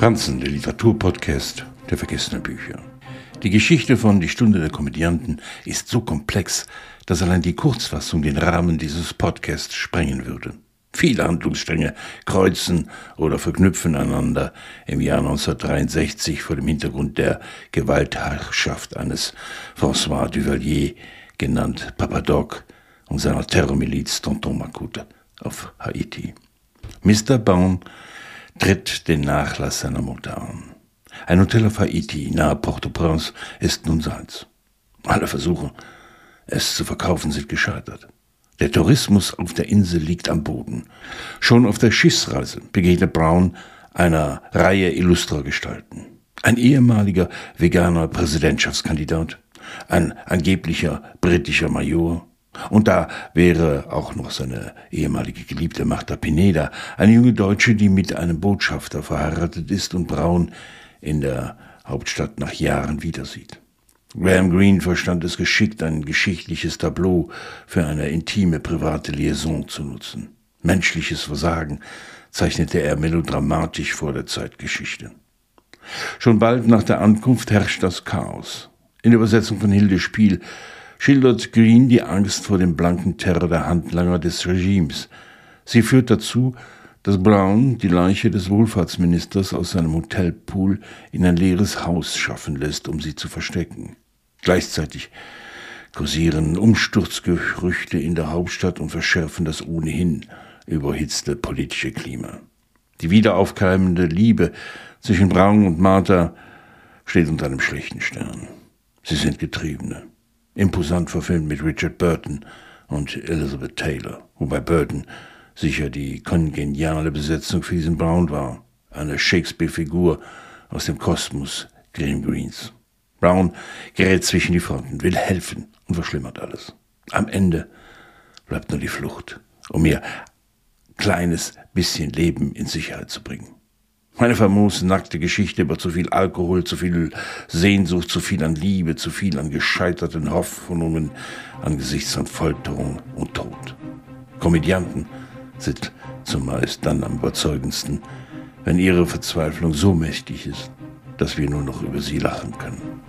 Franzen, der Literaturpodcast der vergessenen Bücher. Die Geschichte von Die Stunde der Komödianten ist so komplex, dass allein die Kurzfassung den Rahmen dieses Podcasts sprengen würde. Viele Handlungsstränge kreuzen oder verknüpfen einander im Jahr 1963 vor dem Hintergrund der Gewaltherrschaft eines François Duvalier, genannt Papa Doc, und seiner Terrormiliz Tonton Makute auf Haiti. Mr. Baum tritt den Nachlass seiner Mutter an. Ein Hotel auf Haiti nahe Port-au-Prince ist nun seins. Alle Versuche, es zu verkaufen, sind gescheitert. Der Tourismus auf der Insel liegt am Boden. Schon auf der Schiffsreise begegnet Brown einer Reihe illustrer Gestalten. Ein ehemaliger veganer Präsidentschaftskandidat, ein angeblicher britischer Major, und da wäre auch noch seine ehemalige Geliebte Marta Pineda, eine junge Deutsche, die mit einem Botschafter verheiratet ist und Braun in der Hauptstadt nach Jahren wiedersieht. Graham Greene verstand es geschickt, ein geschichtliches Tableau für eine intime private Liaison zu nutzen. Menschliches Versagen zeichnete er melodramatisch vor der Zeitgeschichte. Schon bald nach der Ankunft herrscht das Chaos. In der Übersetzung von Hilde Spiel schildert Green die Angst vor dem blanken Terror der Handlanger des Regimes. Sie führt dazu, dass Brown die Leiche des Wohlfahrtsministers aus seinem Hotelpool in ein leeres Haus schaffen lässt, um sie zu verstecken. Gleichzeitig kursieren Umsturzgerüchte in der Hauptstadt und verschärfen das ohnehin überhitzte politische Klima. Die wiederaufkeimende Liebe zwischen Brown und Martha steht unter einem schlechten Stern. Sie sind Getriebene imposant verfilmt mit Richard Burton und Elizabeth Taylor, wobei Burton sicher die kongeniale Besetzung für diesen Brown war, eine Shakespeare-Figur aus dem Kosmos Graham Greens. Brown gerät zwischen die Fronten, will helfen und verschlimmert alles. Am Ende bleibt nur die Flucht, um ihr kleines bisschen Leben in Sicherheit zu bringen. Meine famos nackte Geschichte über zu viel Alkohol, zu viel Sehnsucht, zu viel an Liebe, zu viel an gescheiterten Hoffnungen angesichts von Folterung und Tod. Komödianten sind zumeist dann am überzeugendsten, wenn ihre Verzweiflung so mächtig ist, dass wir nur noch über sie lachen können.